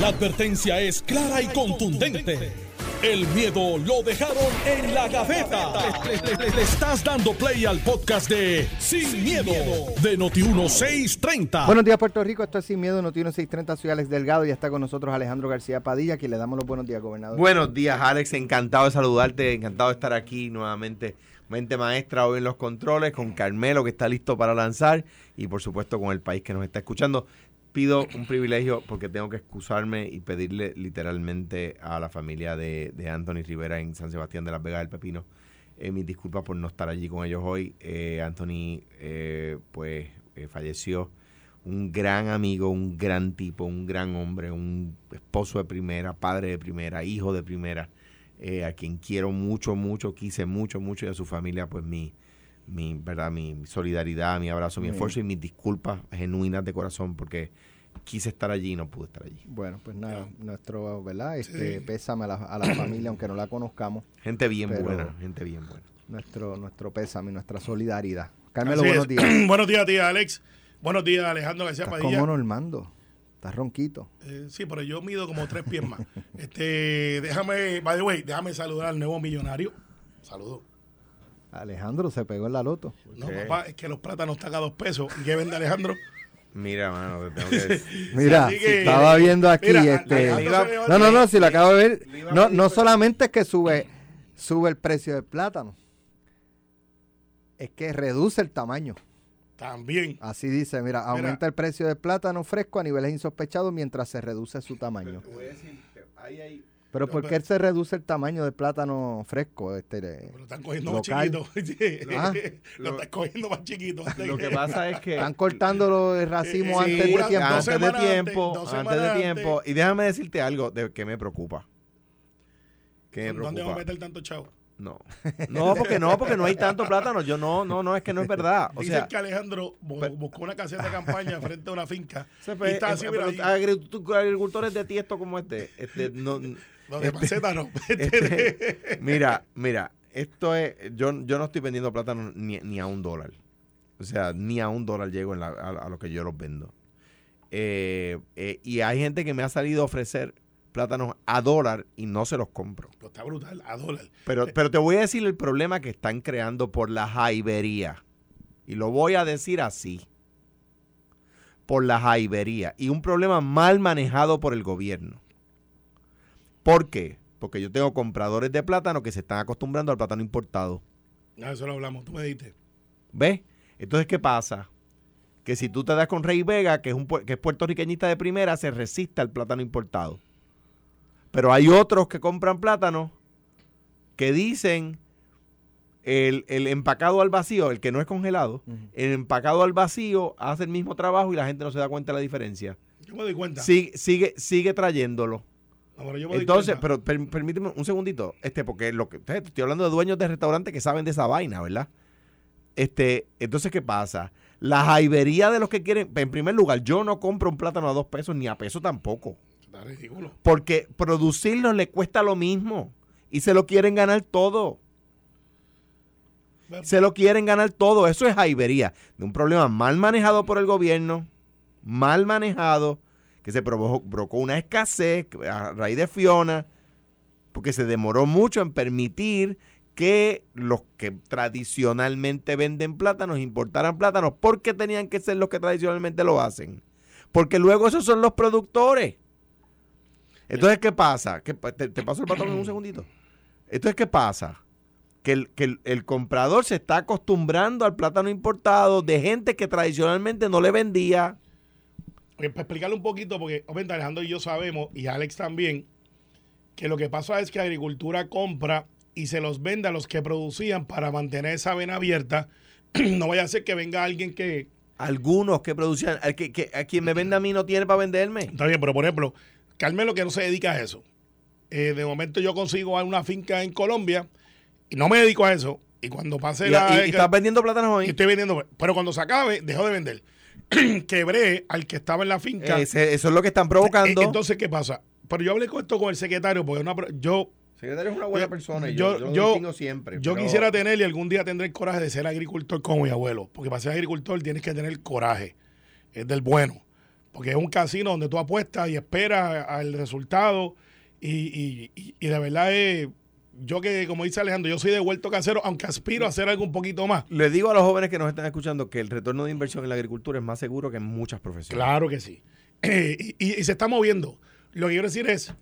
La advertencia es clara y contundente. El miedo lo dejaron en la gaveta. Le, le- le- le estás dando play al podcast de Sin, miedo, de Noti1630. Buenos días, Puerto Rico. Esto es Sin Miedo, Noti 630. Soy Alex Delgado y está con nosotros Alejandro García Padilla, que le damos los buenos días, gobernador. Buenos días, Alex. Encantado de saludarte, encantado de estar aquí nuevamente. Mente maestra hoy en los controles, con Carmelo que está listo para lanzar y por supuesto con el país que nos está escuchando. Pido un privilegio porque tengo que excusarme y pedirle literalmente a la familia de, de Anthony Rivera en San Sebastián de las Vegas del Pepino eh, mis disculpas por no estar allí con ellos hoy. Eh, Anthony eh, pues eh, falleció un gran amigo, un gran tipo, un gran hombre, un esposo de primera, padre de primera, hijo de primera, eh, a quien quiero mucho, mucho, quise mucho, mucho y a su familia, pues mi, mi, ¿verdad? mi solidaridad, mi abrazo, mi Bien. esfuerzo y mis disculpas genuinas de corazón porque quise estar allí y no pude estar allí. Bueno, pues nada, nuestro, ¿verdad? Este, pésame a la, a la familia, aunque no la conozcamos. Gente bien buena, gente bien buena. Nuestro, nuestro pésame, nuestra solidaridad. Carmelo, Así buenos es. días. buenos días, tía Alex. Buenos días, Alejandro García Estás Padilla. como Normando. Estás ronquito. Eh, sí, pero yo mido como tres pies más. Este, déjame, by the way, déjame saludar al nuevo millonario. Saludos. Alejandro se pegó en la loto. No, papá, es que los plátanos están a dos pesos. ¿Y qué vende Alejandro? Mira, mano, te tengo que decir. Mira, así que- estaba viendo aquí Mira, este. Alejandro se le va a No, no, no, si lo acabo de ver. le iba a No, pedir no solamente es que sube, sube el precio del plátano, es que reduce el tamaño. También. Así dice, mira, aumenta el precio del plátano fresco a niveles insospechados mientras se reduce su tamaño. Pero ¿por qué se reduce el tamaño del plátano fresco? Este, Lo están cogiendo local? más chiquito. Ah. lo están cogiendo más chiquito. Lo que pasa es que Están cortando el racimo Sí, antes de tiempo. antes de tiempo, antes, de tiempo. antes. Y déjame decirte algo de que me preocupa. Que me ¿Dónde vamos a preocupa. meter tanto chavo? No. No, porque no, porque no hay tanto plátano. Yo no, no, no, es que no es verdad. O Dicen sea, que Alejandro pero- buscó una caseta de campaña frente a una finca. se y está así, eh, mira, pero ahí. agricultu- agricultores de tiesto como este, este no, No, de maceta no. este, mira, mira, esto es, yo, yo no estoy vendiendo plátano ni, ni a un dólar. O sea, ni a un dólar llego en la- a, a lo que yo los vendo. Eh, eh, y hay gente que me ha salido a ofrecer plátanos a dólar y no se los compro. Pero está brutal, a dólar. Pero, pero te voy a decir el problema que están creando por la jaibería. Y lo voy a decir así. Por la jaibería. Y un problema mal manejado por el gobierno. ¿Por qué? Porque yo tengo compradores de plátano que se están acostumbrando al plátano importado. Ah, eso lo hablamos, tú me dijiste. ¿Ves? Entonces, ¿qué pasa? Que si tú te das con Rey Vega, que es, un, que es puertorriqueñista de primera, se resiste al plátano importado. Pero hay otros que compran plátano que dicen el, el empacado al vacío, el que no es congelado, el empacado al vacío hace el mismo trabajo y la gente no se da cuenta de la diferencia. Yo me doy cuenta. Sigue, sigue, sigue trayéndolo. Yo Entonces, pero per- permíteme un segundito, este, porque lo que estoy hablando de dueños de restaurantes que saben de esa vaina, ¿verdad? Este, entonces, ¿qué pasa? La jaibería de los que quieren, en primer lugar, yo no compro un plátano a dos pesos ni a peso tampoco, Está ridículo. porque producirlo le cuesta lo mismo y se lo quieren ganar todo. Se lo quieren ganar todo. Eso es jaibería. De un problema mal manejado por el gobierno, mal manejado, que se provocó, una escasez a raíz de Fiona, porque se demoró mucho en permitir que los que tradicionalmente venden plátanos importaran plátanos porque tenían que ser los que tradicionalmente lo hacen. Porque luego esos son los productores. Entonces, ¿qué pasa? ¿Qué pa- te, paso el patrón en un segundito. Entonces, ¿qué pasa? Que, el, que el comprador se está acostumbrando al plátano importado de gente que tradicionalmente no le vendía. Oye, para explicarle un poquito, porque obviamente Alejandro y yo sabemos, y Alex también, que lo que pasa es que Agricultura compra y se los vende a los que producían para mantener esa vena abierta. no vaya a ser que venga alguien que. Algunos que producían, al que, que- a quien me vende a mí no tiene para venderme. Está bien, pero por ejemplo, Carmelo que no se dedica a eso. Eh, de momento yo consigo una finca en Colombia y no me dedico a eso. Y cuando pase Y, la. y- y estás vendiendo plátanos hoy. estoy vendiendo. Pero cuando se acabe, dejo de vender. Quebré al que estaba en la finca. Ese- eso es lo que están provocando. Eh, Entonces, ¿qué pasa? Pero yo hablé con esto con el secretario, porque una, yo, secretario es una buena Yo- persona. y yo- yo, yo, lo siempre. yo pero- quisiera tener y algún día tendré el coraje de ser agricultor como mi abuelo. Porque para ser agricultor tienes que tener coraje. Es del bueno. porque es un casino donde tú apuestas y esperas al resultado. Y, de verdad es, yo que, como dice Alejandro, yo soy de vuelto casero, aunque aspiro a hacer algo un poquito más. Le digo a los jóvenes que nos están escuchando que el retorno de inversión en la agricultura es más seguro que en muchas profesiones. Claro que sí. y, se está moviendo. Lo que quiero decir es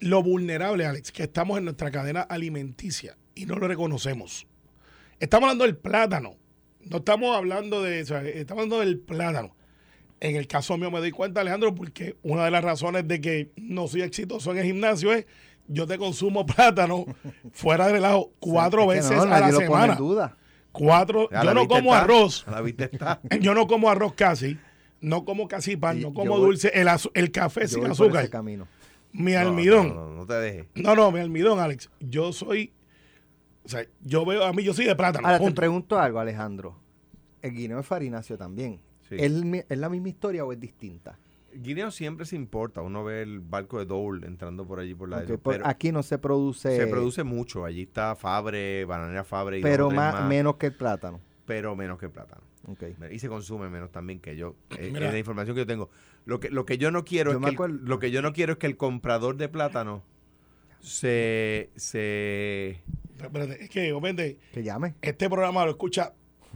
lo vulnerable, Alex, que estamos en nuestra cadena alimenticia y no lo reconocemos. Estamos hablando del plátano. No estamos hablando de, estamos hablando del plátano. En el caso mío me doy cuenta, Alejandro, porque una de las razones de que no soy exitoso en el gimnasio es yo te consumo plátano fuera de relajo cuatro veces a la semana. Duda. Cuatro, yo no como arroz. Yo no como arroz casi. No como casi pan, no como dulce. El, el café sin azúcar. camino. Mi almidón. No, no, te dejes. No, no, mi almidón, Alex. Yo soy. O sea, yo veo a mí, yo soy de plátano. Ahora te pregunto algo, Alejandro. El guineo es farináceo también. ¿Es, la misma historia o es distinta? Guineo siempre se importa. Uno ve el barco de Dole entrando por allí por la pero Aquí no se produce. Se produce mucho. Allí está Fabre, Bananera Fabre. Y pero más, menos que el plátano. Pero menos que el plátano. Y se consume menos también que yo. Es, la información que yo tengo. Lo que, lo que yo no quiero es que el, lo que yo no quiero es que el comprador de plátano se se es que obviamente que llame. Este programa lo escucha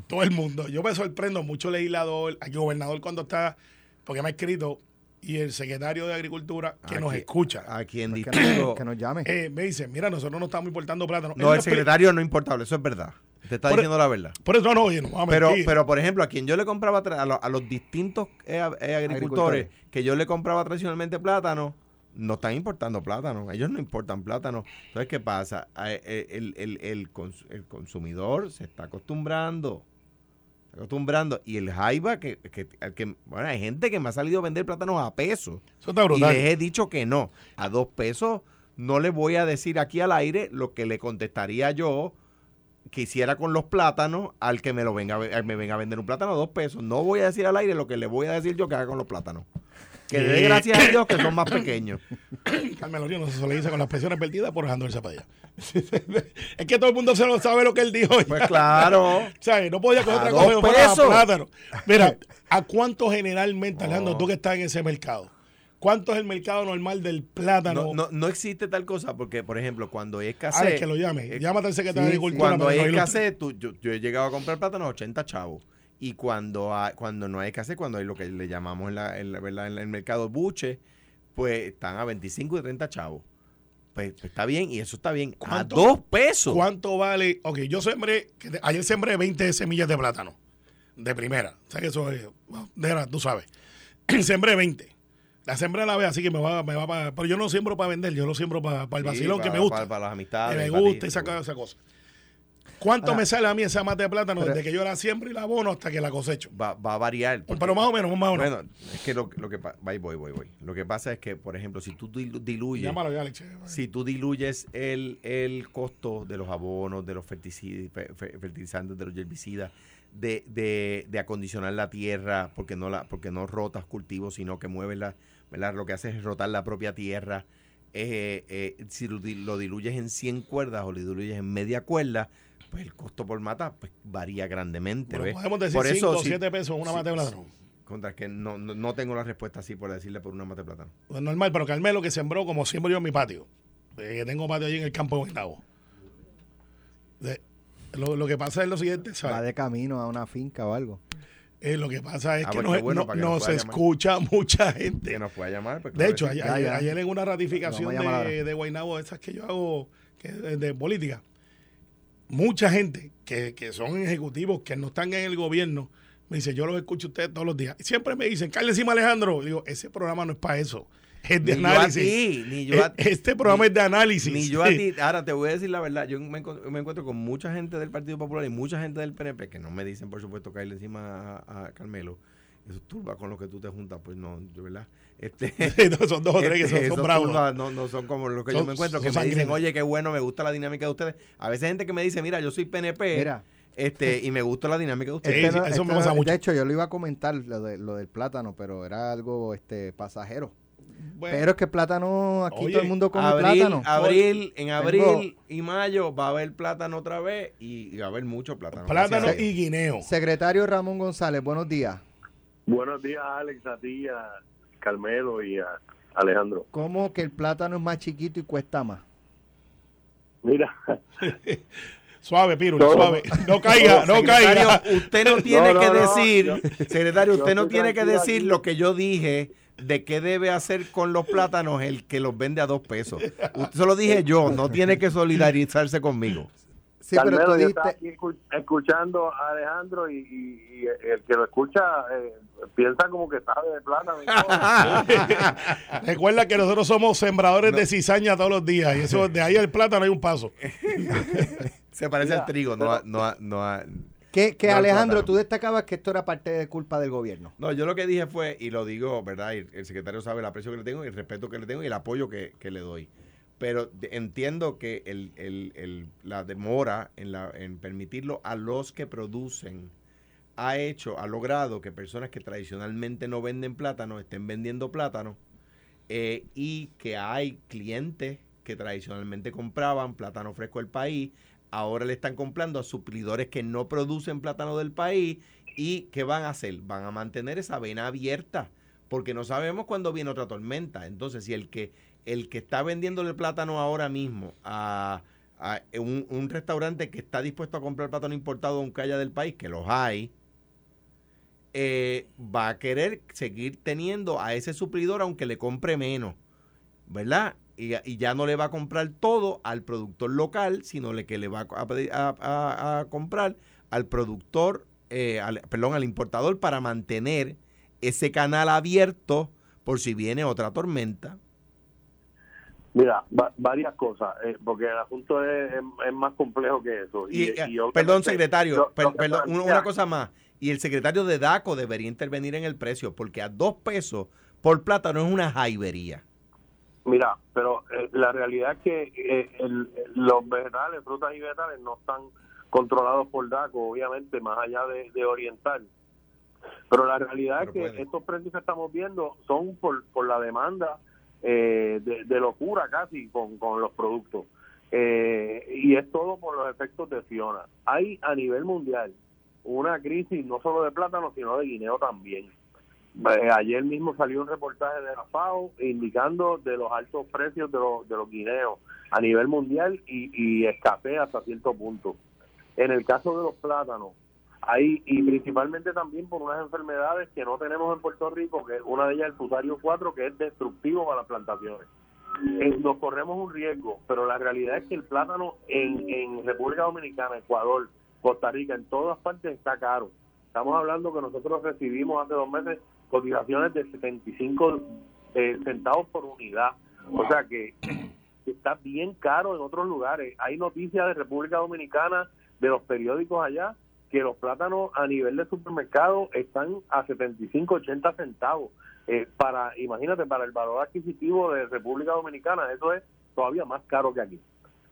todo el mundo. Yo me sorprendo mucho legislador, al gobernador cuando está, porque me ha escrito, y el secretario de Agricultura que nos escucha. A quien pues que, nos llame. Eh, me dice, mira, nosotros no estamos importando plátano. No, el secretario no es importable, eso es verdad. Te está diciendo la verdad. Por eso no, oye, no pero, pero, por ejemplo, a quien yo le compraba, a, los, distintos eh, eh, agricultores, que yo le compraba tradicionalmente plátano, no están importando plátano. Ellos no importan plátano. Entonces, ¿qué pasa? El, el, el, consumidor se está acostumbrando. Acostumbrando. Y el jaiba, que, que, bueno, hay gente que me ha salido a vender plátanos a pesos. Eso está brutal. Y les he dicho que no. A dos pesos no le voy a decir aquí al aire lo que le contestaría yo que hiciera con los plátanos al que me lo venga me venga a vender un plátano a dos pesos. No voy a decir al aire lo que le voy a decir yo que haga con los plátanos. Que dé gracias a Dios que son más pequeños. Carmelo no se dice con las presiones perdidas por el Zapadilla. es que todo el mundo se lo sabe lo que él dijo. Pues claro. o sea, no podía coger otra cosa plátano. Mira, ¿a cuánto generalmente, Alejandro, tú que estás en ese mercado? ¿Cuánto es el mercado normal del plátano? No, no, existe tal cosa porque, por ejemplo, cuando hay escasez... Ah, que lo llame. Eh, Llámate al secretario de Agricultura. Cuando hay escasez, yo, he llegado a comprar plátano a 80 chavos. Y cuando, cuando no hay escasez, cuando hay lo que le llamamos en, la, en, el mercado buche, pues están a 25 y 30 chavos. Pues, pues, está bien y eso está bien. A dos pesos. ¿Cuánto vale? Ok, yo sembré, ayer sembré 20 semillas de plátano. De primera. O sea que eso es, de tú sabes. sembré 20. La sembra la ve así que me va, me va para. Pero yo no siembro para vender, yo lo siembro para, para el vacilón que me gusta. Para, las amistades. Que me gusta esa, esa cosa. ¿Cuánto me sale a mí esa mata de plátano desde que yo la siembro y la abono hasta que la cosecho? Va, a variar. pero más o menos, más o menos. Bueno, es que lo, lo que voy, voy, voy, voy. Lo que pasa es que, por ejemplo, si tú diluyes. Llámalo ya, Alex. Si tú diluyes el, el costo de los abonos, de los fertilizantes, de los herbicidas, de, de, de, acondicionar la tierra, porque no la, porque no rotas cultivos, sino que mueves la, ¿verdad? Lo que hace es rotar la propia tierra. Eh, eh, si lo, diluyes en 100 cuerdas o lo diluyes en media cuerda, pues el costo por mata pues, varía grandemente. podemos decir 5 o 7 pesos una mata de plátano. Contra que no, no, tengo la respuesta así por decirle por una mata de plátano. Pues normal, pero Carmelo que sembró como siembro yo en mi patio. Eh, que tengo patio allí en el campo de Guaynabo. Lo, lo, que pasa es lo siguiente, ¿sabes? Va de camino a una finca o algo. Eh, lo que pasa es ah, que, nos, escucha mucha gente. Que nos pueda llamar. Pues, de hecho, ayer, en una ratificación de, de Guaynabo, esas que yo hago de, política, mucha gente que, son ejecutivos que no están en el gobierno, me dice, yo los escucho ustedes todos los días. Y siempre me dicen, Carlos encima Alejandro. Digo, ese programa no es para eso es de análisis. ni yo e, este programa es de análisis. Ni yo a ti. Ahora te voy a decir la verdad. Yo me, encuentro con mucha gente del Partido Popular y mucha gente del PNP que no me dicen, por supuesto, caerle encima a, Carmelo. Eso turba con los que tú te juntas. Pues no, yo, ¿verdad? Este, son dos o tres que son, este, bravos. no, no son como los que yo me encuentro, que me dicen, oye, qué bueno, me gusta la dinámica de ustedes. A veces hay gente que me dice, mira, yo soy PNP. Mira, este, y me gusta la dinámica de ustedes. eso me pasa mucho. De hecho, yo lo iba a comentar, lo, de, lo del plátano, pero era algo este pasajero. Pero es que plátano, aquí todo el mundo come plátano. Abril, en abril y mayo va a haber plátano otra vez y, va a haber mucho plátano. Plátano y guineo. Secretario Ramón González, buenos días. Buenos días, Alex, a ti, a Carmelo y a Alejandro. ¿Cómo que el plátano es más chiquito y cuesta más? Mira. suave, Piro, suave. No caiga, no caiga. Usted no tiene que decir, secretario, usted no tiene que decir lo que yo dije de qué debe hacer con los plátanos el que los vende a dos pesos. Usted se lo dije yo, no tiene que solidarizarse conmigo. Sí, pero tú dijiste... escuchando a Alejandro y, el que lo escucha eh, piensa como que sabe de plátano. Recuerda que nosotros somos sembradores de cizaña todos los días y eso de ahí al plátano hay un paso. Se parece al trigo, no, no, no, que, que Alejandro, tú destacabas que esto era parte de culpa del gobierno. No, yo lo que dije fue, y lo digo, ¿verdad? el secretario sabe el aprecio que le tengo, y el respeto que le tengo y el apoyo que, le doy. Pero entiendo que el, el, la demora en, la, en permitirlo a los que producen ha hecho, ha logrado que personas que tradicionalmente no venden plátano estén vendiendo plátano eh, y que hay clientes que tradicionalmente compraban plátano fresco del país, ahora le están comprando a suplidores que no producen plátano del país y ¿qué van a hacer? Van a mantener esa vena abierta porque no sabemos cuándo viene otra tormenta. Entonces, si el que, el que está vendiéndole plátano ahora mismo a, un, restaurante que está dispuesto a comprar plátano importado un calle del país, que los hay, eh, va a querer seguir teniendo a ese suplidor aunque le compre menos, ¿verdad? Y, ya no le va a comprar todo al productor local, sino le que le va a, comprar al productor, eh, perdón, al importador para mantener ese canal abierto por si viene otra tormenta. Mira, varias cosas, eh, porque el asunto es, más complejo que eso. Y, perdón, secretario, perdón, una cosa más y el secretario de DACO debería intervenir en el precio, porque a dos pesos por plátano es una jaibería. Mira, pero eh, la realidad es que eh, los vegetales, frutas y vegetales no están controlados por DACO, obviamente, más allá de, oriental. Pero la realidad es que estos precios que estamos viendo son por, por la demanda eh, de, locura casi con, con los productos. y es todo por los efectos de Fiona. Hay a nivel mundial una crisis no solo de plátano, sino de guineo también. Eh, ayer mismo salió un reportaje de la FAO indicando de los altos precios de los, de los guineos a nivel mundial y, y escasez hasta cierto punto. En el caso de los plátanos, hay, y principalmente también por unas enfermedades que no tenemos en Puerto Rico, que una de ellas el fusario 4, que es destructivo para las plantaciones. Eh, nos corremos un riesgo, pero la realidad es que el plátano en, en República Dominicana, Ecuador, Costa Rica, en todas partes está caro. Estamos hablando que nosotros recibimos hace dos meses cotizaciones de 75 eh, centavos por unidad. O sea que está bien caro en otros lugares. Hay noticias de República Dominicana, de los periódicos allá, que los plátanos a nivel de supermercado están a 75, 80 centavos. Eh, para, imagínate, para el valor adquisitivo de República Dominicana, eso es todavía más caro que aquí.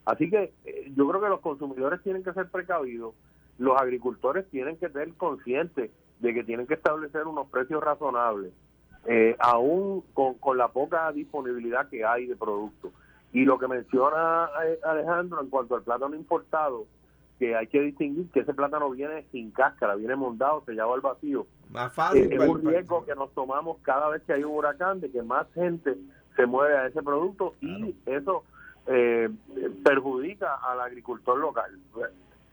Así que eh, yo creo que los consumidores tienen que ser precavidos, los agricultores tienen que ser conscientes de que tienen que establecer unos precios razonables, eh, aún con, la poca disponibilidad que hay de productos. Y lo que menciona eh, Alejandro en cuanto al plátano importado, que hay que distinguir que ese plátano viene sin cáscara, viene montado, sellado al vacío. Más fácil. es un riesgo que nos tomamos cada vez que hay un huracán, de que más gente se mueve a ese producto y eso eh, perjudica al agricultor local.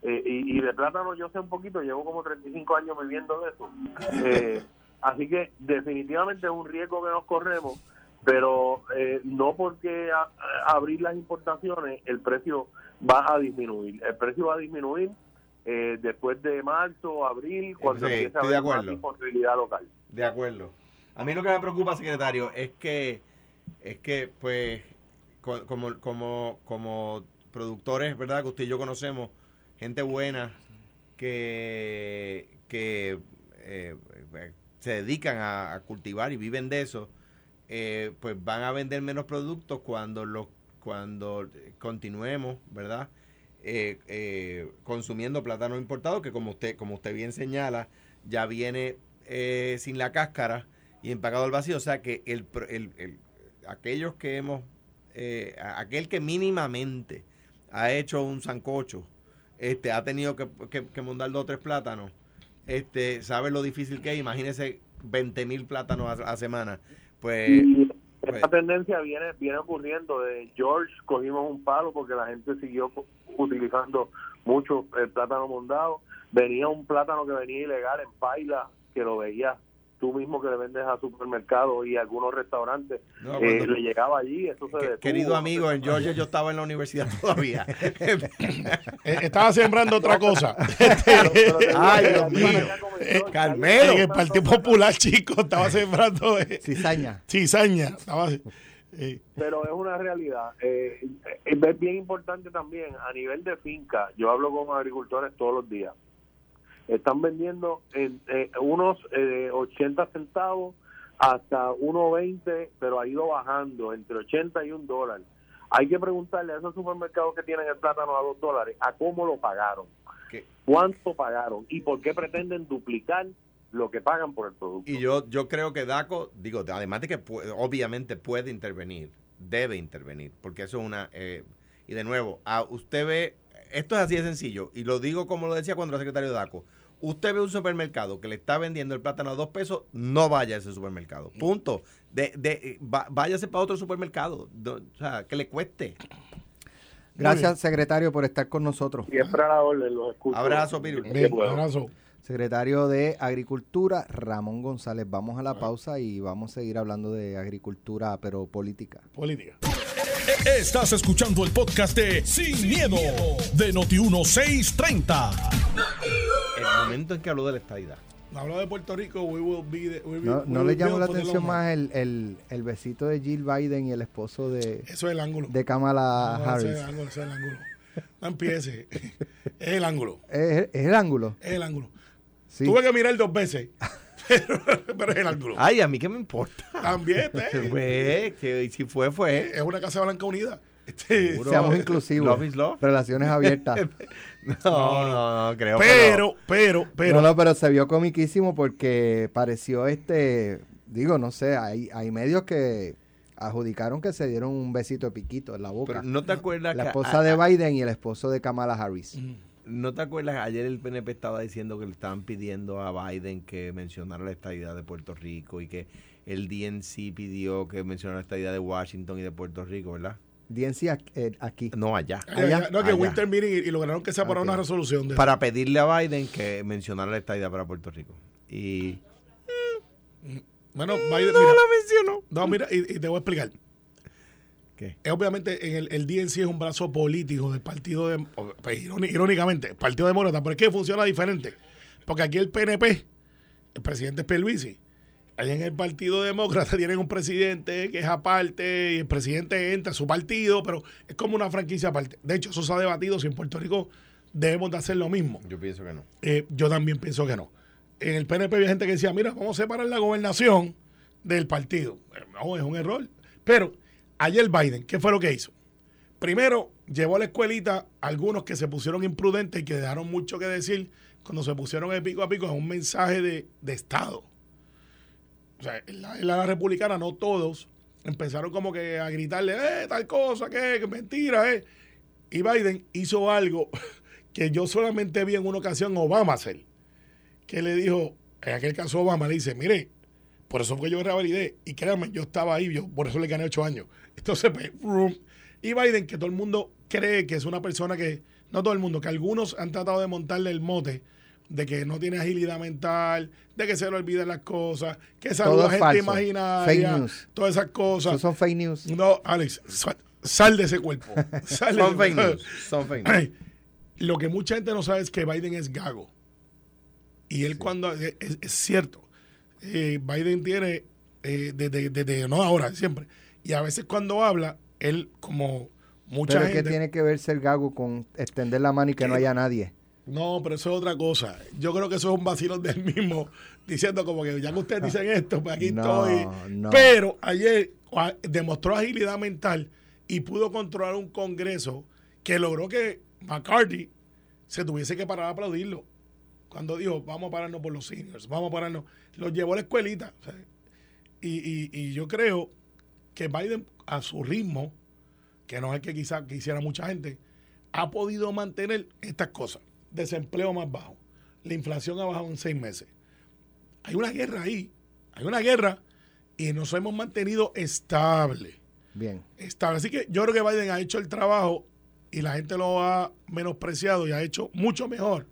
Eh, y, de plátano yo sé un poquito, llevo como 35 años viviendo de eso. Eh, así que definitivamente es un riesgo que nos corremos, pero eh, no porque abrir las importaciones el precio va a disminuir. El precio va a disminuir después de marzo, abril, cuando empiece a haber más disponibilidad local. De acuerdo. A mí lo que me preocupa, secretario, es que es que pues como, como, como productores, ¿verdad? Que usted y yo conocemos, gente buena que, que eh, se dedican a, cultivar y viven de eso, eh, pues van a vender menos productos cuando los cuando continuemos, ¿verdad? Eh, consumiendo plátano importado, que como usted, como usted bien señala, ya viene sin la cáscara y empacado al vacío. O sea que el, el, aquellos que hemos eh, aquel que mínimamente ha hecho un sancocho, este, ha tenido que, que, dos o tres plátanos, este, sabe lo difícil que es. Imagínese 20 mil plátanos a, semana. Pues, pues, esta tendencia viene viene ocurriendo. De George cogimos un palo porque la gente siguió utilizando mucho el plátano mondado. Venía un plátano que venía ilegal en Paila, que lo veía tú mismo que le vendes a supermercados y a algunos restaurantes, eh, le llegaba allí, eso se Querido amigo, en Georgia yo estaba en la universidad todavía. Eh, estaba sembrando otra cosa. Ay, Dios mío. Eh, Carmelo. En el Partido Popular, chico, estaba sembrando... cizaña. Cizaña. Pero es una realidad. es bien importante también a nivel de finca. Yo hablo con agricultores todos los días están vendiendo en eh, unos eh, 80 centavos hasta 1.20, pero ha ido bajando entre 80 y un dólar. Hay que preguntarle a esos supermercados que tienen el plátano a 2 dólares, ¿a cómo lo pagaron? ¿Cuánto pagaron? ¿Y por qué pretenden duplicar lo que pagan por el producto? Y yo, yo creo que DACO, digo, además de que obviamente puede intervenir, debe intervenir, porque eso es una... Eh, y de nuevo, a, usted ve, esto es así de sencillo, y lo digo como lo decía cuando era secretario de DACO, usted ve un supermercado que le está vendiendo el plátano a dos pesos, no vaya a ese supermercado. Punto. De, de, váyase para otro supermercado. o sea, que le cueste. Gracias, secretario, por estar con nosotros. Siempre a la orden, los escucho. Abrazo, Piru. abrazo. Secretario de Agricultura, Ramón González. Vamos a la pausa y vamos a seguir hablando de agricultura, pero política. Política. Estás escuchando el podcast de Sin, miedo, de Noti1630. El momento en que habló de la estadidad. Habló de Puerto Rico, we will be no, le llamó la atención más el, el, besito de Jill Biden y el esposo de, Eso es el ángulo. de Kamala Harris. Ese es el ángulo, ese es el ángulo. No empiece. es el ángulo. Es, es el ángulo. Es el ángulo. Tuve que mirar dos veces. Pero, es el ángulo. Ay, a mí qué me importa. También, ¿eh? que si fue, fue. Es una casa blanca unida. Este, Seamos inclusivos. Relaciones abiertas. No, no, no, creo. Pero, pero, pero. No, no, pero se vio comiquísimo porque pareció este. Digo, no sé, hay, hay medios que adjudicaron que se dieron un besito de piquito en la boca. Pero no te acuerdas La esposa de Biden y el esposo de Kamala Harris. ¿No te acuerdas? Ayer el PNP estaba diciendo que le estaban pidiendo a Biden que mencionara la estadidad de Puerto Rico y que el DNC pidió que mencionara la estadidad de Washington y de Puerto Rico, ¿verdad? DNC eh, aquí. No, allá. no, que Winter Meeting y, lograron que se aprobara una resolución. De para pedirle a Biden que mencionara la estadidad para Puerto Rico. Y. Bueno, Biden. No la mencionó. No, mira, y te voy a explicar. Es obviamente en el, el DNC es un brazo político del partido de, pues, irónicamente, el partido demócrata, pero es que funciona diferente. Porque aquí el PNP, el presidente es. Allá en el Partido Demócrata tienen un presidente que es aparte y el presidente entra a su partido, pero es como una franquicia aparte. De hecho, eso se ha debatido si en Puerto Rico debemos de hacer lo mismo. Yo pienso que no. Eh, yo también pienso que no. En el PNP había gente que decía, mira, vamos a separar la gobernación del partido. No, es un error. Pero Ayer Biden, ¿qué fue lo que hizo? Primero, llevó a la escuelita a algunos que se pusieron imprudentes y que dejaron mucho que decir cuando se pusieron de pico a pico en un mensaje de, Estado. O sea, en la, republicana no todos empezaron como que a gritarle, eh, tal cosa, que, mentira, eh. Y Biden hizo algo que yo solamente vi en una ocasión Obama hacer. Que le dijo, en aquel caso Obama le dice, mire, por eso fue que yo revalidé. Y créanme, yo estaba ahí, yo por eso le gané ocho años. Entonces, y Biden, que todo el mundo cree que es una persona que, no todo el mundo, que algunos han tratado de montarle el mote de que no tiene agilidad mental, de que se le olvidan las cosas, que saluda a gente imaginaria, fake news. todas esas cosas. son fake news. No, Alex, sal, de ese cuerpo. son, fake news. son fake news. Lo que mucha gente no sabe es que Biden es gago. Y él cuando, es, cierto, eh, Biden tiene, eh, desde, desde, no ahora, siempre, y a veces cuando habla, él como mucha pero ¿qué tiene que ver ser gago con extender la mano y que no haya nadie? No, pero eso es otra cosa. Yo creo que eso es un vacilo del mismo, diciendo como que ya que ustedes dicen esto, pues aquí estoy. Pero ayer demostró agilidad mental y pudo controlar un congreso que logró que McCarthy se tuviese que parar a aplaudirlo. Cuando dijo, vamos a pararnos por los seniors, vamos a pararnos. Los llevó a la escuelita. y, y yo creo que Biden a su ritmo, que no es que quizá quisiera mucha gente, ha podido mantener estas cosas. Desempleo más bajo. La inflación ha bajado en seis meses. Hay una guerra ahí Hay una guerra y nos hemos mantenido estable. Bien. Estable. Así que yo creo que Biden ha hecho el trabajo y la gente lo ha menospreciado y ha hecho mucho mejor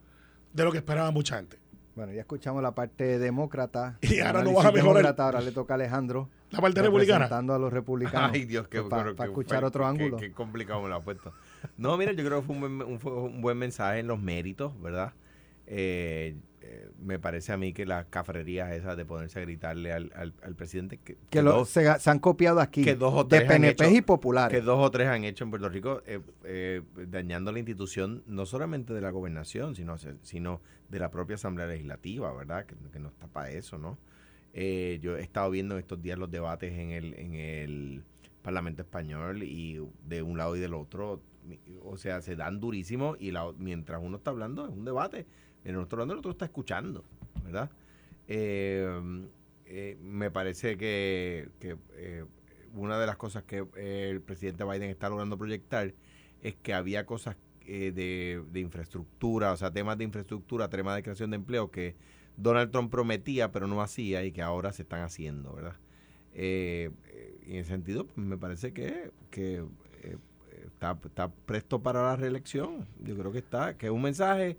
de lo que esperaba mucha gente. Bueno, ya escuchamos la parte demócrata. Y ahora no vas a mejorar. Ahora le toca a Alejandro. La parte republicana. A los republicanos. Ay, Dios, qué Para escuchar otro ángulo. Qué, complicado me lo ha puesto. No, mira, yo creo que fue un buen, un buen mensaje en los méritos, ¿verdad? Eh, eh, me parece a mí que las cafrerías esas de ponerse a gritarle al, al, presidente que, que, se, han copiado aquí que dos o tres de PNP y populares. que dos o tres han hecho en Puerto Rico eh, dañando la institución no solamente de la gobernación sino sino de la propia asamblea legislativa verdad que, no está para eso no yo he estado viendo estos días los debates en el en el Parlamento español y de un lado y del otro o sea se dan durísimo y mientras uno está hablando es un debate en el otro lado el otro está escuchando, ¿verdad? Eh, eh, me parece que, eh, una de las cosas que el presidente Biden está logrando proyectar es que había cosas de, infraestructura, o sea, temas de infraestructura, temas de creación de empleo que Donald Trump prometía pero no hacía y que ahora se están haciendo, ¿verdad? en ese sentido, pues, me parece que, que está, presto para la reelección. Yo creo que está, que es un mensaje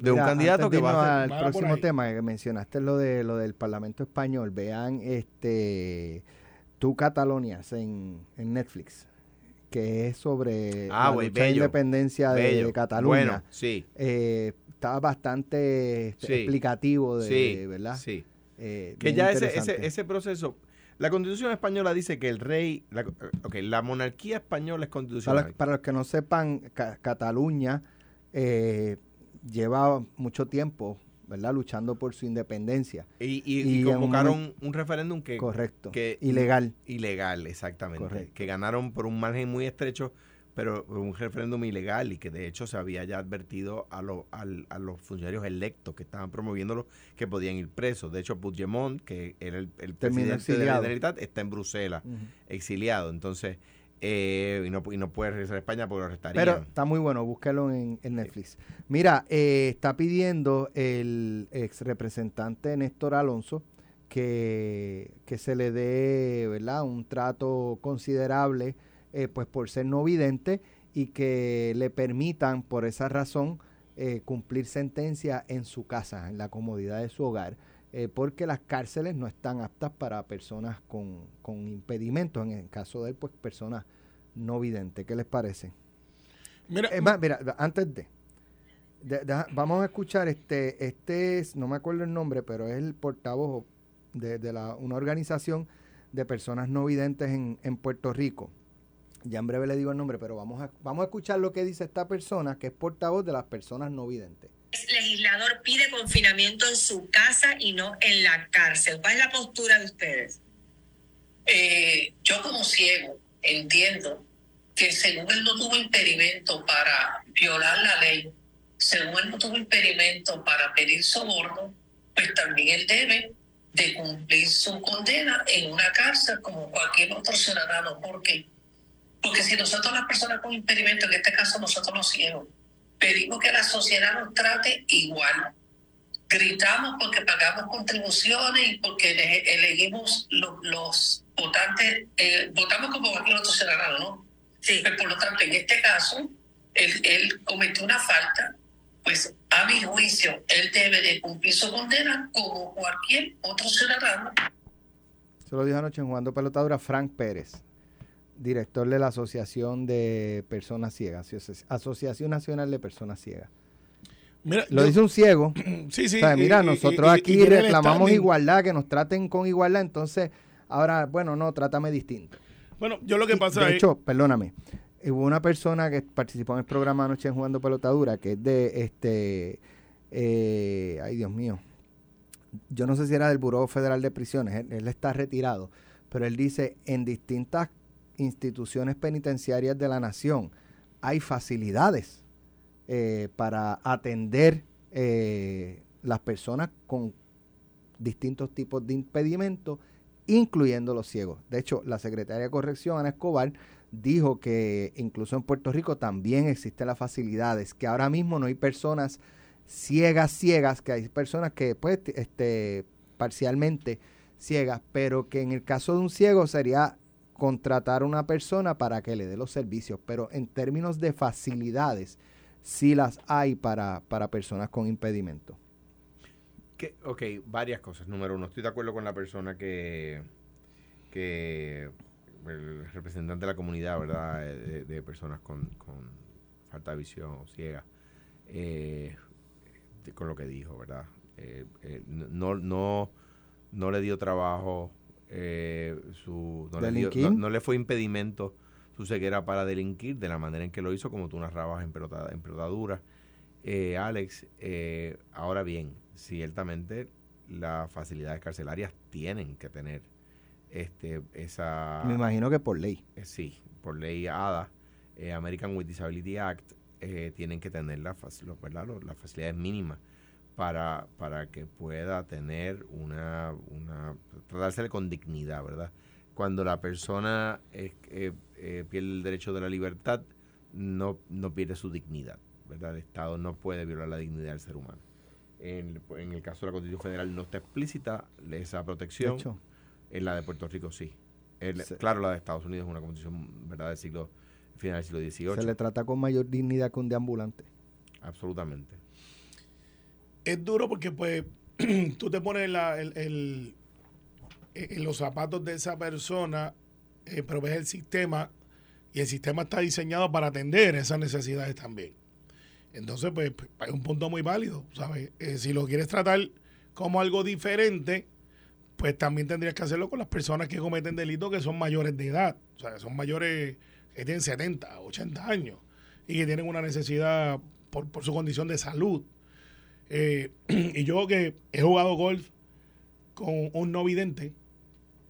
De, un candidato que va a al próximo tema que mencionaste lo de lo del Parlamento español. Vean este Tu Catalonias en, en Netflix que es sobre ah, la independencia de, Cataluña. Bueno, sí. Eh, estaba bastante explicativo de, ¿verdad? Sí. Eh, que ya ese, ese, ese proceso, la constitución española dice que el rey, la, la monarquía española es constitucional. Para, los que no sepan, Cataluña eh, lleva mucho tiempo, ¿verdad? Luchando por su independencia. Y, convocaron un, referéndum que... Correcto. Que, ilegal. Ilegal, exactamente. Que ganaron por un margen muy estrecho pero un referéndum ilegal y que de hecho se había ya advertido a, a, los funcionarios electos que estaban promoviéndolo que podían ir presos. De hecho, Puigdemont, que era el, presidente de la Generalitat, está en Bruselas, exiliado. Entonces, eh, y, no, y no puede regresar a España porque lo arrestarían. Pero está muy bueno, búsquelo en, Netflix. Mira, eh, está pidiendo el ex representante Néstor Alonso que, que se le dé ¿verdad? un trato considerable eh, pues por ser no vidente y que le permitan por esa razón eh, cumplir sentencia en su casa, en la comodidad de su hogar, eh, porque las cárceles no están aptas para personas con, impedimentos, en el caso de él, pues personas no videntes. ¿Qué les parece? Mira, mira antes de, vamos a escuchar este, este es, no me acuerdo el nombre, pero es el portavoz de, de la, una organización de personas no videntes en, en Puerto Rico. Ya en breve le digo el nombre, pero vamos a, vamos a escuchar lo que dice esta persona, que es portavoz de las personas no videntes. El legislador pide confinamiento en su casa y no en la cárcel. ¿Cuál es la postura de ustedes? Eh, yo como ciego entiendo que según él no tuvo impedimento para violar la ley, según él no tuvo impedimento para pedir soborno, pues también él debe de cumplir su condena en una cárcel como cualquier otro ciudadano. ¿Por qué? Porque si nosotros las personas con impedimento, en este caso nosotros los ciegos, pedimos que la sociedad nos trate igual, gritamos porque pagamos contribuciones y porque elegimos los, votantes, eh, votamos como cualquier otro ciudadano, ¿no? Sí. Pero por lo tanto, en este caso, él, él cometió una falta, pues a mi juicio, él debe de cumplir su condena como cualquier otro ciudadano. Se lo dijo anoche en Jugando Pelotadura Frank Pérez director de la Asociación de Personas Ciegas, Asociación Nacional de Personas Ciegas. lo dice un ciego. Sí, sí. mira, nosotros aquí reclamamos igualdad, que nos traten con igualdad, entonces ahora, bueno, no, trátame distinto. Bueno, yo lo que pasa es... De hecho, perdóname, hubo una persona que participó en el programa anoche en Jugando Pelotadura, que es de este... Eh, ay, Dios mío. Yo no sé si era del Buró Federal de Prisiones, él está retirado, pero él dice, en distintas instituciones penitenciarias de la nación hay facilidades eh, para atender eh, las personas con distintos tipos de impedimentos, incluyendo los ciegos. De hecho, la secretaria de Corrección, Ana Escobar, dijo que incluso en Puerto Rico también existen las facilidades, que ahora mismo no hay personas ciegas, ciegas, que hay personas que pues, este, parcialmente ciegas, pero que en el caso de un ciego sería contratar a una persona para que le dé los servicios, pero en términos de facilidades, sí las hay para, para personas con impedimento. Que, ok, varias cosas. Número uno, estoy de acuerdo con la persona que, que el representante de la comunidad, ¿verdad? De, de personas con, con, falta de visión o ciega, eh, con lo que dijo, ¿verdad? Eh, eh, no, no, no le dio trabajo, eh, su, no, le dio- no- no le fue impedimento su ceguera para delinquir de la manera en que lo hizo, como tú narrabas en, pelota, en pelotadura. Eh, Alex, eh, ahora bien, ciertamente las facilidades carcelarias tienen que tener este esa Me imagino que por ley. eh, sí, por ley ADA, eh, American with Disability Act, eh, tienen que tener la fac- lo- ¿verdad? lo- las facilidades mínimas para, para que pueda tener una, una tratársele con dignidad, ¿verdad? Cuando la persona eh, eh, pierde el derecho de la libertad, no, no pierde su dignidad, ¿verdad? El Estado no puede violar la dignidad del ser humano. En, en el caso de la Constitución Federal no está explícita esa De protección. hecho, En la de Puerto Rico sí. El- Se- Claro, la de Estados Unidos es una constitución, ¿verdad?, del siglo, final del siglo XVIII. se le trata con mayor dignidad que un deambulante. Absolutamente. Es duro porque pues tú te pones la- el, el- los zapatos de esa persona, eh, pero ves el sistema y el sistema está diseñado para atender esas necesidades también. Entonces, pues, pues, es un punto muy válido, ¿sabes? Eh, si lo quieres tratar como algo diferente, pues también tendrías que hacerlo con las personas que cometen delitos que son mayores de edad, o sea, son mayores que tienen 70, 80 años y que tienen una necesidad por, por su condición de salud. Eh, y yo que he jugado golf con un no vidente,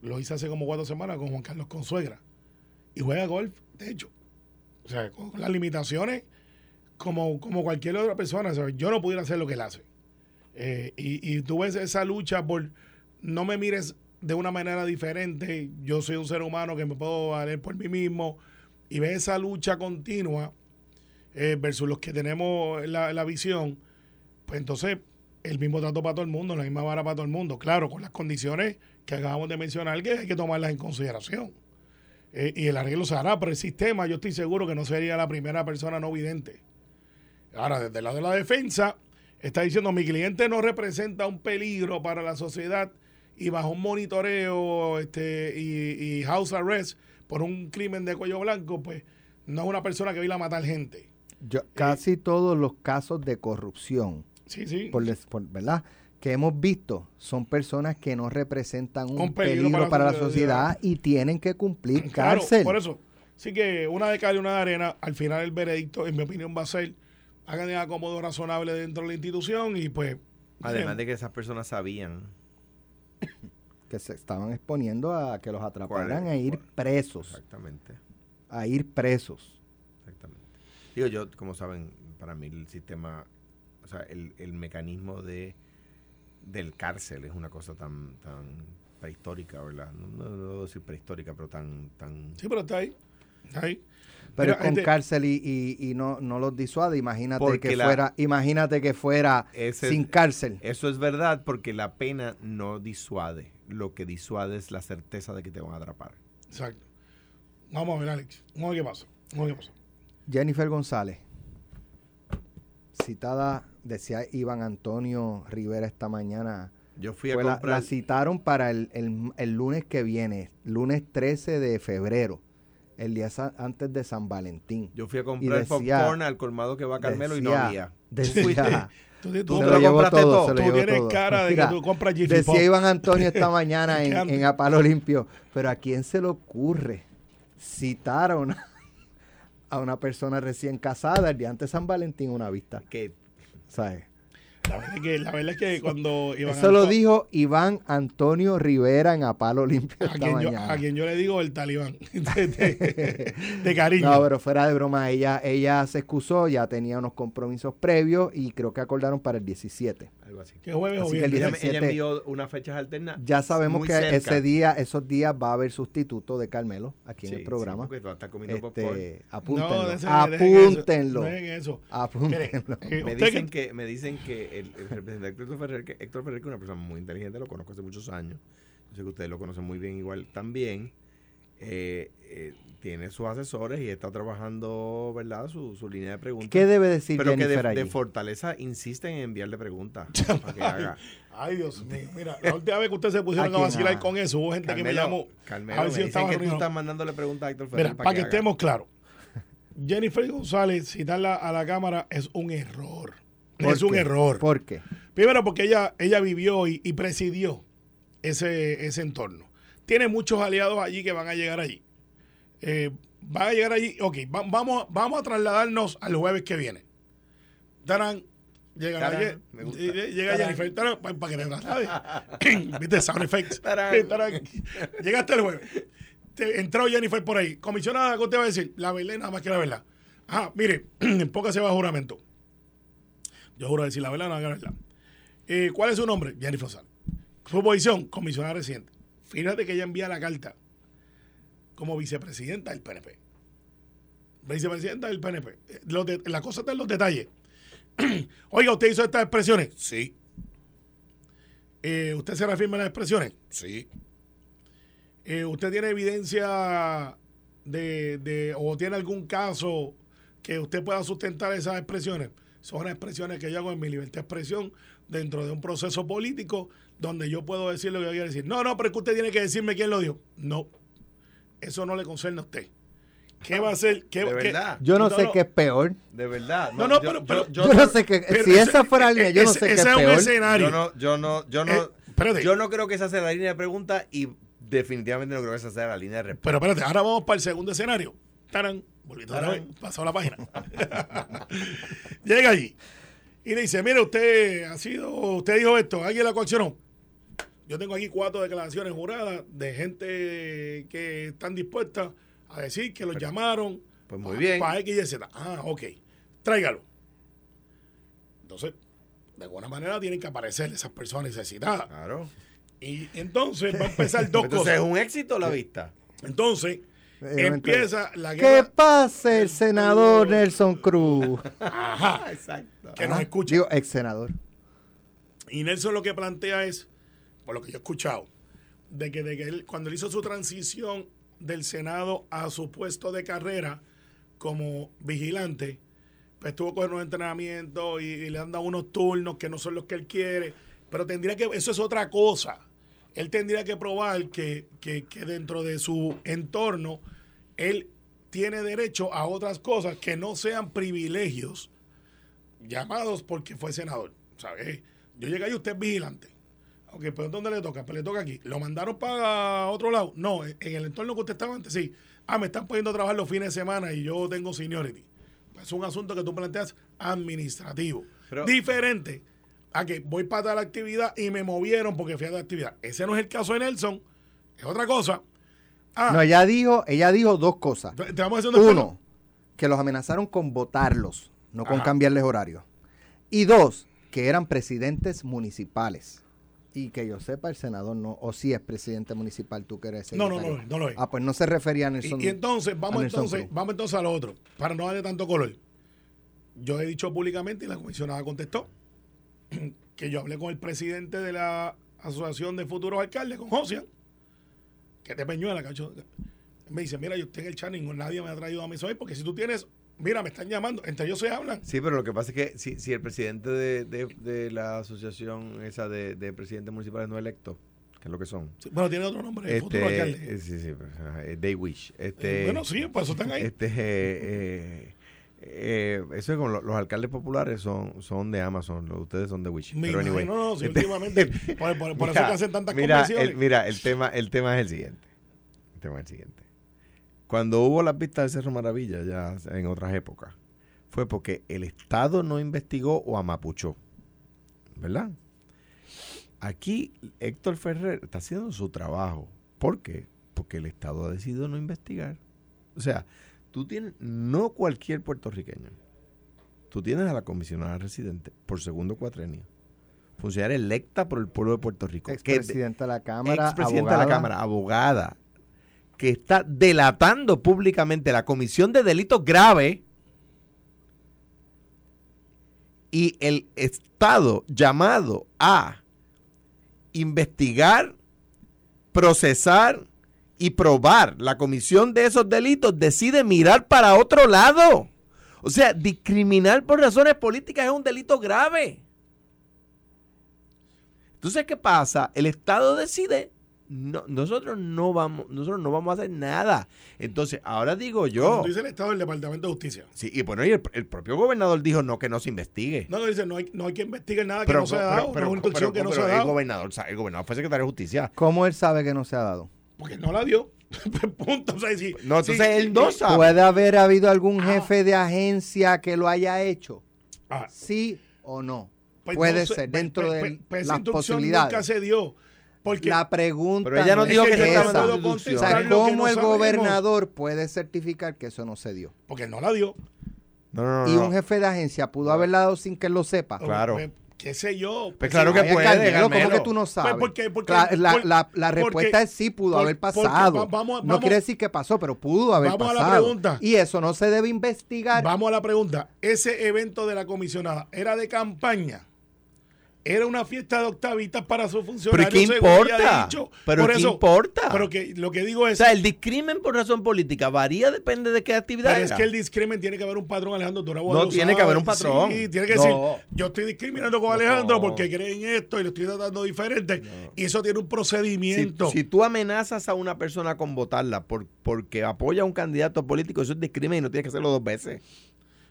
lo hice hace como cuatro semanas con Juan Carlos Consuegra, y juega golf, de hecho. O sea, con las limitaciones como, como cualquier otra persona. Yo no pudiera hacer lo que él hace. Eh, y, y tú ves esa lucha por no me mires de una manera diferente. Yo soy un ser humano que me puedo valer por mí mismo. Y ves esa lucha continua eh, versus los que tenemos la, la visión. Pues entonces, el mismo trato para todo el mundo, la misma vara para todo el mundo. Claro, con las condiciones que acabamos de mencionar, que hay que tomarlas en consideración. Eh, y el arreglo se hará, pero el sistema, yo estoy seguro que no sería la primera persona no vidente. Ahora, desde el lado de la defensa, está diciendo mi cliente no representa un peligro para la sociedad y bajo un monitoreo este, y, y house arrest por un crimen de cuello blanco, pues no es una persona que vaya a matar gente. Yo, casi todos los casos de corrupción, Sí, sí. por, les- por- ¿verdad? Que hemos visto son personas que no representan un, Un peligro peligro, para para, la sociedad y tienen que cumplir Claro, cárcel. por eso. Así que una de cal y una de arena, al final el veredicto, en mi opinión, va a ser hagan el acomodo razonable dentro de la institución y pues... Además de que esas personas sabían Que se estaban exponiendo a que los atraparan a ir cuál- presos. Exactamente. A ir presos. Exactamente. Digo, yo, como saben, para mí el sistema, o sea, el, el mecanismo de del cárcel es una cosa tan tan prehistórica, ¿verdad? No, no, no debo decir prehistórica, pero tan tan Sí, pero está ahí. Está ahí. Pero Mira, con este- cárcel y, y- y no, no los disuade. Imagínate que la- fuera, imagínate que fuera Ese- sin cárcel. Eso es verdad porque la pena no disuade. Lo que disuade es la certeza de que te van a atrapar. Exacto. Vamos a ver, Alex. Vamos a ver qué pasa. Vamos a ver qué pasa. Jennifer González, citada, decía Iván Antonio Rivera esta mañana. Yo fui a la, comprar. la citaron para el, el- el lunes que viene, lunes 13 de febrero, el día sa- antes de San Valentín. Yo fui a comprar decía- popcorn al colmado que va a Carmelo y no había. Decía, Tú, Tú tú- te se lo lo llevó compraste todo, todo. se lo tú tienes todo. cara de Mira, que tú compras Pop. Decía Iván Antonio esta mañana en, en A Palo Limpio, pero ¿a quién se le ocurre citar a una, a una persona recién casada el día antes de San Valentín una vista? Que ¿Sabes? La verdad es que, la verdad es que cuando Iván Eso lo dijo Iván Antonio Rivera en A Palo Limpio a esta quien, yo, mañana. a quien yo le digo el talibán de, de- de cariño. No, pero fuera de broma, ella, ella se excusó, ya tenía unos compromisos previos y creo que acordaron para el 17. Algo así. que jueves o Así el viernes. Ella, ella 17. envió unas fechas alternas. Ya sabemos que cerca. ese día, esos días va a haber sustituto de Carmelo aquí en Sí, el sí, programa. porque tú vas a estar comiendo popcorn. este, apúntenlo. No, dejen- dejen eso, apúntenlo. dejen eso. apúntenlo. Me dicen que- me dicen que el, el representante Héctor Ferrer, que Héctor Ferrer, que es una persona muy inteligente, lo conozco hace muchos años. sé que ustedes lo conocen muy bien igual también, eh, eh, tiene sus asesores y está trabajando, ¿verdad? Su, su línea de preguntas. ¿Qué debe decir Pero que de, allí? de Fortaleza insisten en enviarle preguntas. para que haga. Ay, Dios mío. Mira, la última vez que ustedes se pusieron a vacilar nada. con eso, hubo gente que me llamó. Carmelo, a ver me si dicen estaba que tú estás mandándole preguntas a Héctor Ferrer Mira, para que estemos claros. Jennifer González citarla a la cámara es un error. ¿Por Es un error. ¿Por qué? Primero porque ella, ella vivió y, y presidió ese, ese entorno. Tiene muchos aliados allí que van a llegar allí. Eh, van a llegar allí. Ok, va- vamos, vamos a trasladarnos al jueves que viene. Tarán, llega, Tarán, Ye- me gusta. eh, llega Tarán. Jennifer, tarán, para, para que te traslades. ¿Viste? Sound effects. Tarán. Tarán. Llegaste el jueves. Te- entró Jennifer por ahí. Comisionada, ¿qué usted va a decir? La verdad, nada más que la verdad. Ah, mire, póngase bajo juramento. Yo juro decir la verdad, no la verdad. Eh, ¿Cuál es su nombre? Jennifer González. Su posición, comisionada residente. Fíjate que ella envía la carta como vicepresidenta del PNP. Vicepresidenta del PNP. Los de- la cosa está en los detalles. Oiga, ¿usted hizo estas expresiones? Sí. Eh, ¿Usted se reafirma en las expresiones? Sí. Eh, ¿Usted tiene evidencia de, de- o tiene algún caso que usted pueda sustentar esas expresiones? Son expresiones que yo hago en mi libertad de expresión dentro de un proceso político donde yo puedo decir lo que yo quiero decir. No, no, pero es que usted tiene que decirme quién lo dijo. No, eso no le concierne a usted. ¿Qué va a hacer? ¿Qué, De qué- verdad. Yo no, No, sé no. qué es peor. De verdad. No, no, pero- pero- Yo, no sé qué. Pero Si ese- esa fuera la línea, yo no ese- sé qué ese es es un peor. escenario. Yo no, yo no, yo no, Eh, yo no creo que esa sea la línea de pregunta y definitivamente no creo que esa sea la línea de respuesta. Pero espérate, ahora vamos para el segundo escenario. Tarán, otra Tarán. pasó la página. Llega allí y le dice, mire, usted ha sido, usted dijo esto, alguien la coaccionó. Yo tengo aquí cuatro declaraciones juradas de gente que están dispuestas a decir que los llamaron Pues muy bien. para X y Z. Ah, ok. Tráigalo. Entonces, de alguna manera tienen que aparecer esas personas necesitadas. Claro. Y entonces va a empezar dos Entonces es cosas. un éxito la vista. Entonces, empieza la Que guerra. pase el senador Nelson Cruz. Ajá. Exacto. Que nos escuche. Digo, ex senador. Y Nelson lo que plantea es, por lo que yo he escuchado, de que, de que él, cuando él hizo su transición del Senado a su puesto de carrera como vigilante, pues tuvo coger unos entrenamientos y, y le han dado unos turnos que no son los que él quiere. Pero tendría que, eso es otra cosa. Él tendría que probar que, que, que dentro de su entorno, él tiene derecho a otras cosas que no sean privilegios llamados porque fue senador. ¿Sabes? Yo llegué ahí, usted es vigilante. Ok, pero ¿dónde le toca? Pues le toca aquí. ¿Lo mandaron para otro lado? No, en el entorno que usted estaba antes, sí. Ah, me están poniendo a trabajar los fines de semana y yo tengo seniority. Pues es un asunto que tú planteas administrativo. Pero- Diferente a que voy para tal actividad y me movieron porque fui a tal actividad. Ese no es el caso de Nelson. Es otra cosa. Ah, No, ella dijo, ella dijo dos cosas. te te vamos haciendo Uno, que los amenazaron con votarlos, no con Ajá. cambiarles horario. Y dos, que eran presidentes municipales. Y que yo sepa, el senador no, o si es presidente municipal, tú que eres No, no, no no lo es. Ah, pues no se refería a Nelson. y entonces, vamos entonces, Cruz. vamos entonces a lo otro, para no darle tanto color. Yo he dicho públicamente y la comisionada contestó que yo hablé con el presidente de la Asociación de Futuros Alcaldes, con Josian, que es de Peñuela, cacho. Me dice, mira, yo estoy en el chat, ningún- nadie me ha traído a mí hoy, porque si tú tienes, mira, me están llamando, entre ellos se hablan. Sí, pero lo que pasa es que si, si el presidente de, de- de la asociación esa de, de presidentes municipales no electo, que es lo que son. Sí, Bueno, tiene otro nombre, el futuro Este, alcalde. eh, sí, sí, pues, eh, they wish. Este, bueno, sí, por eso están ahí. Este, eh, eh, eh, eso es como los alcaldes populares son, son de Amazon, los ustedes son de Wish. Pero anyway, imagino, no, sí, este- últimamente, por, por- por eso Mira, que hacen tantas mira, el, mira, el tema, el tema es el siguiente. El tema es el siguiente. Cuando hubo las vistas del Cerro Maravilla, ya en otras épocas, fue porque el Estado no investigó o amapuchó. ¿Verdad? Aquí Héctor Ferrer está haciendo su trabajo. ¿Por qué? Porque el Estado ha decidido no investigar. O sea, tú tienes, no cualquier puertorriqueño, tú tienes a la comisionada residente por segundo cuatrenio, funcionaria electa por el pueblo de Puerto Rico, que de- de la Cámara. expresidenta de la. Cámara, abogada, que está delatando públicamente la Comisión de Delitos Graves y el Estado llamado a investigar procesar y probar la comisión de esos delitos, decide mirar para otro lado. O sea, discriminar por razones políticas es un delito grave. Entonces, ¿qué pasa? El Estado decide, no, nosotros no vamos, nosotros no vamos a hacer nada. Entonces, ahora digo yo. Cuando dice el Estado del Departamento de Justicia. Sí, y bueno, y el, el propio gobernador dijo no que no se investigue. No, no dice, no hay, no hay que investigar nada que no se ha dado, es una instrucción que no se ha el dado. gobernador, o sea, el gobernador fue secretario de justicia. ¿Cómo él sabe que no se ha dado? Porque no la dio. Punto. O sea, si- No, si- entonces él no sabe. ¿Puede haber habido algún Ah. jefe de agencia que lo haya hecho? Ah, ¿Sí o no? pues Puede no sé, ser, pues- dentro pues- de pues- pues esa las posibilidades. nunca se dio. Porque la pregunta Pero ella no es dijo que se estaba O sea, ¿cómo no el sabemos? gobernador puede certificar que eso no se dio? porque no la dio. No, no, no. Y no. un jefe de agencia pudo haberla dado sin que él lo sepa. Claro. Pues, ¿Qué sé yo? Pues claro que puede, Carmelo, ¿Cómo que tú no sabes? porque- porque- la, la- respuesta es sí, pudo por- haber pasado. va- vamos- no vamos- quiere decir que pasó, pero pudo haber Vamos a la pasado. pregunta. Y eso no se debe investigar. Vamos a la pregunta. Ese evento de la comisionada era de campaña. Era una fiesta de octavitas para sus funcionarios. ¿qué ella ha importa? dicho. ¿Pero Por qué eso- importa? Pero que lo que digo O es. sea, el discrimen por razón política varía, depende de qué actividad pero es que el discrimen tiene que haber un patrón, Alejandro. Eres No tiene que haber un patrón. Sí, tiene que No. decir, yo estoy discriminando con Alejandro No. porque cree en esto y lo estoy tratando diferente. Y eso tiene un si, procedimiento. si tú amenazas a una persona con votarla por, porque apoya a un candidato político, eso es discrimen y no tienes que hacerlo dos veces.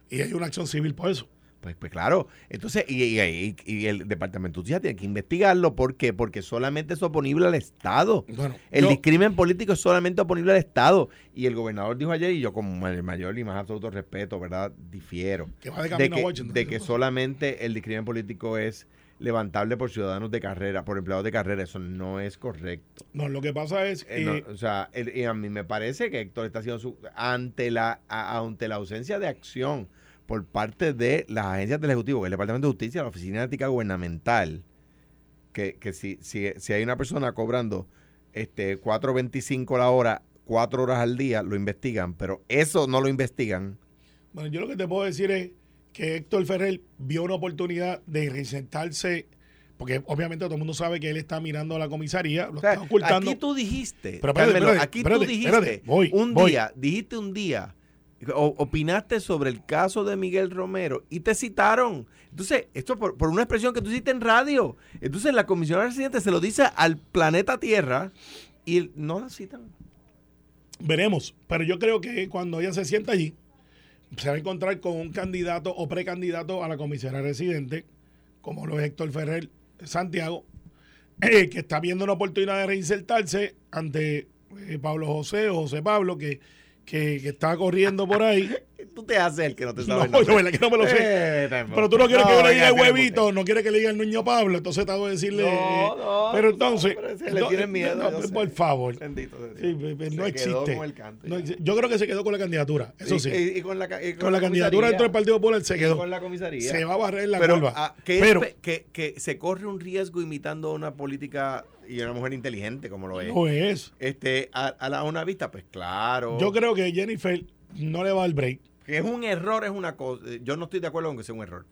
Y hay una acción civil por eso. Pues, pues claro. Entonces, y, y- y- y el Departamento de Justicia tiene que investigarlo. ¿Por qué? Porque solamente es oponible al Estado. Bueno, El yo- discrimen político es solamente oponible al Estado. Y el gobernador dijo ayer, y yo con el mayor y más absoluto respeto, ¿verdad? Difiero. Que va de que, Washington. de que solamente el discrimen político es levantable por ciudadanos de carrera, por empleados de carrera. Eso no es correcto. No, lo que pasa es Eh, no, o sea, el- a mí me parece que Héctor está haciendo su, ante la a- ante la ausencia de acción por parte de las agencias del Ejecutivo, el Departamento de Justicia, la Oficina de Ética Gubernamental, que, que si, si, si hay una persona cobrando este 4.25 la hora, cuatro horas al día, lo investigan, pero eso no lo investigan. Bueno, yo lo que te puedo decir es que Héctor Ferrer vio una oportunidad de reinsertarse, porque obviamente todo el mundo sabe que él está mirando a la comisaría, lo O sea, está ocultando. aquí tú dijiste, Pero espérate, aquí tú dijiste voy, un voy. día, dijiste un día, opinaste sobre el caso de Miguel Romero y te citaron. Entonces, esto por, por una expresión que tú hiciste en radio. Entonces, la comisionada residente se lo dice al planeta Tierra y no la citan. Veremos, pero yo creo que cuando ella se sienta allí, se va a encontrar con un candidato o precandidato a la comisaría residente, como lo es Héctor Ferrer Santiago, eh, que está viendo una oportunidad de reinsertarse ante eh, Pablo José o José Pablo, que, que, que está corriendo por ahí. Tú te haces el que no te No, sabes. yo que no me lo sé. Eh, Pero tú no quieres que yo le diga el huevito, no quieres que le diga el niño Pablo, entonces te hago decirle. No, eh, no, pero no, entonces. le no, tienen miedo, no, no, sé. por favor. Bendito Sí, no quedó existe. con el canto No yo creo que se quedó con la candidatura, eso Y- sí. y- y con la, y con la candidatura dentro del Partido Popular se quedó. Con la comisaría. Se va a barrer la pero, curva. ah, que, pero pe- que, que se corre un riesgo imitando una política y una mujer inteligente como lo es. no es. Este, a, a la, a una vista, pues claro. Yo creo que Jennifer no le va al break. Que es un error, es una cosa. Yo no estoy de acuerdo con que sea un error.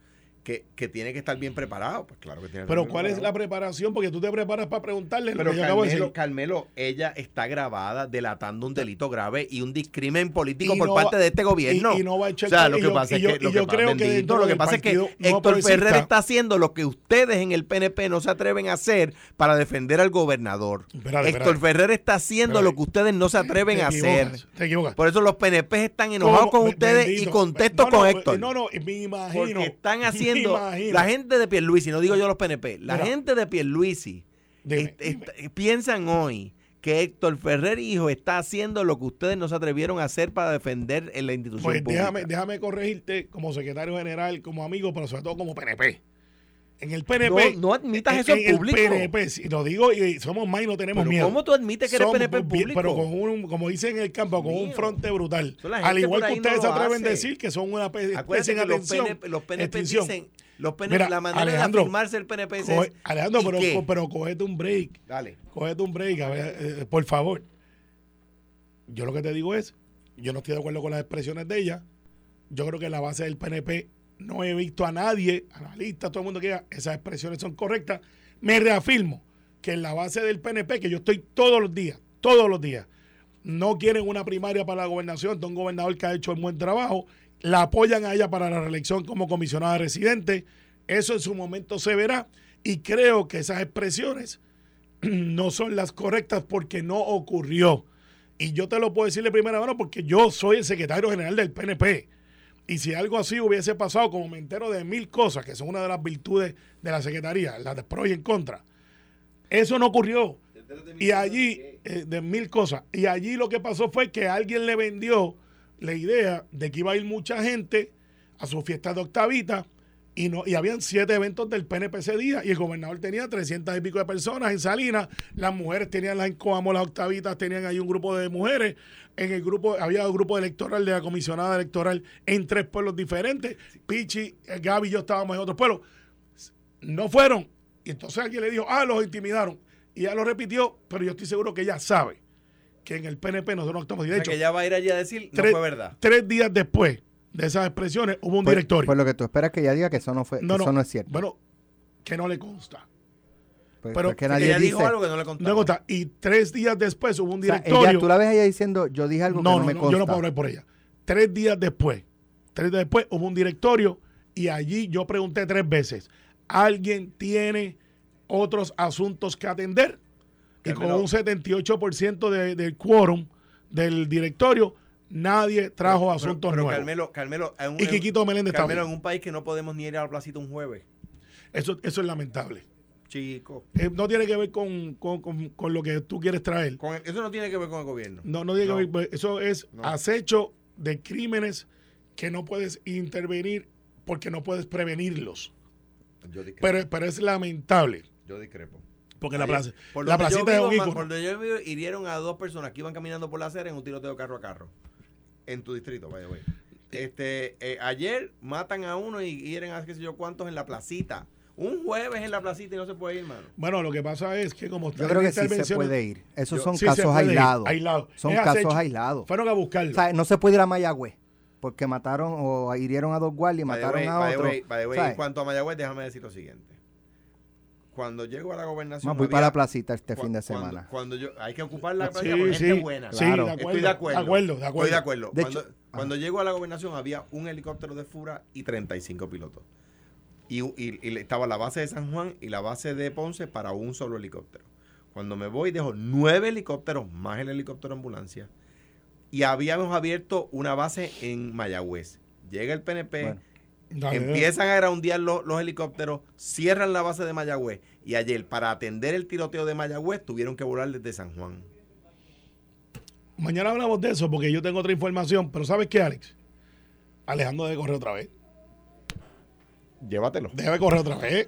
Que, que tiene que estar bien preparado, pues claro que tiene que Pero estar ¿cuál es la preparación? Porque tú te preparas para preguntarle lo Pero que yo acabo de Carmelo, decir. Carmelo, ella está grabada delatando un delito grave y un discrimen político Y por no parte va- de este gobierno. y- y no va a echar o sea, lo que yo- pasa es que, lo yo que, creo que bendito, lo pasa es que Héctor Ferrer está haciendo lo que ustedes en el PNP no se atreven a hacer para defender al gobernador. Espérate, Héctor espérate. Ferrer está haciendo Espérate. lo que ustedes no se atreven Te a hacer. Te equivocas. Por eso los PNP están enojados con ustedes y contesto con Héctor. No, no, me imagino. Porque están me la gente de Pierluisi, no digo yo los PNP, la Mira. gente de Pierluisi Dime, piensan hoy que Héctor Ferrer hijo está haciendo lo que ustedes no se atrevieron a hacer para defender en la institución Pues pública. déjame, déjame corregirte como secretario general, como amigo, pero sobre todo como PNP. En el PNP. No- no admitas en- eso en en el. PNP, si lo digo y somos más y no tenemos Pero miedo. ¿cómo tú admites que eres Somos PNP público? Pero con un, como dicen en el campo, con un fronte brutal. Al igual que ustedes se atreven a decir que son una pe- Acuérdate especie que los atención. PNP, los PNP extinción. dicen, los PNP, Mira, la manera Alejandro, de afirmarse el PNP es Coge- Alejandro, ¿y pero, qué? pero cogete un break. Dale. Cógete un break, a ver, eh, por favor. Yo lo que te digo es, yo no estoy de acuerdo con las expresiones de ella. Yo creo que la base del PNP no he visto a nadie, analistas, todo el mundo que diga, esas expresiones son correctas. Me reafirmo. que en la base del PNP, que yo estoy todos los días, todos los días, no quieren una primaria para la gobernación, de un gobernador que ha hecho un buen trabajo, la apoyan a ella para la reelección como comisionada residente, eso en su momento se verá y creo que esas expresiones no son las correctas porque no ocurrió. Y yo te lo puedo decir de primera mano porque yo soy el secretario general del PNP. Y si algo así hubiese pasado, como me entero de mil cosas, que son una de las virtudes de la Secretaría, las de pro y en contra, eso no ocurrió. Y allí, eh, de mil cosas, y allí lo que pasó fue que alguien le vendió la idea de que iba a ir mucha gente a su fiesta de octavita y no y habían siete eventos del PNP ese día y el gobernador tenía 300 y pico de personas en Salinas, las mujeres tenían las como las octavitas, tenían ahí un grupo de mujeres, en el grupo había un grupo electoral de la comisionada electoral en tres pueblos diferentes, Pichi, Gaby y yo estábamos en otros pueblos. No fueron y entonces alguien le dijo, "Ah, los intimidaron." Y ella lo repitió, pero yo estoy seguro que ella sabe que en el PNP nosotros no. De sea, hecho, que ella va a ir allí a decir, no tres, fue verdad. tres días después de esas expresiones hubo un Pues- directorio. Pues lo que tú esperas que ella diga que eso no fue, que eso no es cierto. Bueno, que no le consta. Pues- pero que nadie ella dice. dijo algo que no le contaba. No le consta. Y tres días después hubo un O sea, directorio. ella, tú la ves a ella diciendo, yo dije algo no, que no, no, me no, consta. yo no puedo hablar por ella. Tres días después, tres días después hubo un directorio y allí yo pregunté tres veces, ¿alguien tiene otros asuntos que atender? Y con un 78% de, del quórum del directorio, nadie trajo Pero- asuntos pero, nuevos. Carmelo, Carmelo, en un- Y Quiquito Meléndez Carmelo, también. en un país que no podemos ni ir a la placita un jueves. Eso, eso es lamentable. Chico. Eh, no tiene que ver con, con- con- con lo que tú quieres traer. Con el- eso no tiene que ver con el gobierno. No, no tiene No. que ver. Eso es No. acecho de crímenes que no puedes intervenir porque no puedes prevenirlos. Yo. Pero, pero es lamentable. yo discrepo. Porque la, plaza, por la donde yo placita es vivo, un. Por donde yo vivo, hirieron a dos personas que iban caminando por la acera en un tiroteo carro a carro. En tu distrito, vaya, güey. Este, eh, ayer matan a uno y hieren a qué sé yo cuántos en la placita. Un jueves en la placita y no se puede ir, mano. Bueno, lo que pasa es que como Yo creo que sí se puede ir. Esos Yo- son Sí, casos aislados. aislados. Son Es casos acecho. aislados. Fueron a buscarlo. O sea, no se puede ir a Mayagüez porque mataron o hirieron a dos guardias y mataron way, a by the otro. way, by the way, en cuanto a Mayagüez, déjame decir lo siguiente. Cuando llego a la gobernación. Más voy había- para la placita este fin de cuando- semana. Cuando, yo, hay que ocupar la Sí, placita con gente sí. buena. Sí, Claro. de acuerdo. Estoy de acuerdo. De acuerdo, de acuerdo. Estoy de acuerdo. De cuando hecho- cuando llego a la gobernación había un helicóptero de Fura y 35 pilotos. Y, y- y estaba la base de San Juan y la base de Ponce para un solo helicóptero. Cuando me voy dejo nueve helicópteros más el helicóptero ambulancia. Y habíamos abierto una base en Mayagüez. Llega el PNP, Bueno. Dale, dale. empiezan a groundear los, los helicópteros, cierran la base de Mayagüez. Y ayer, para atender el tiroteo de Mayagüez, tuvieron que volar desde San Juan. Mañana hablamos de eso porque yo tengo otra información. Pero ¿sabes qué, Alex? Alejandro debe correr otra vez. Llévatelo. Debe correr otra vez.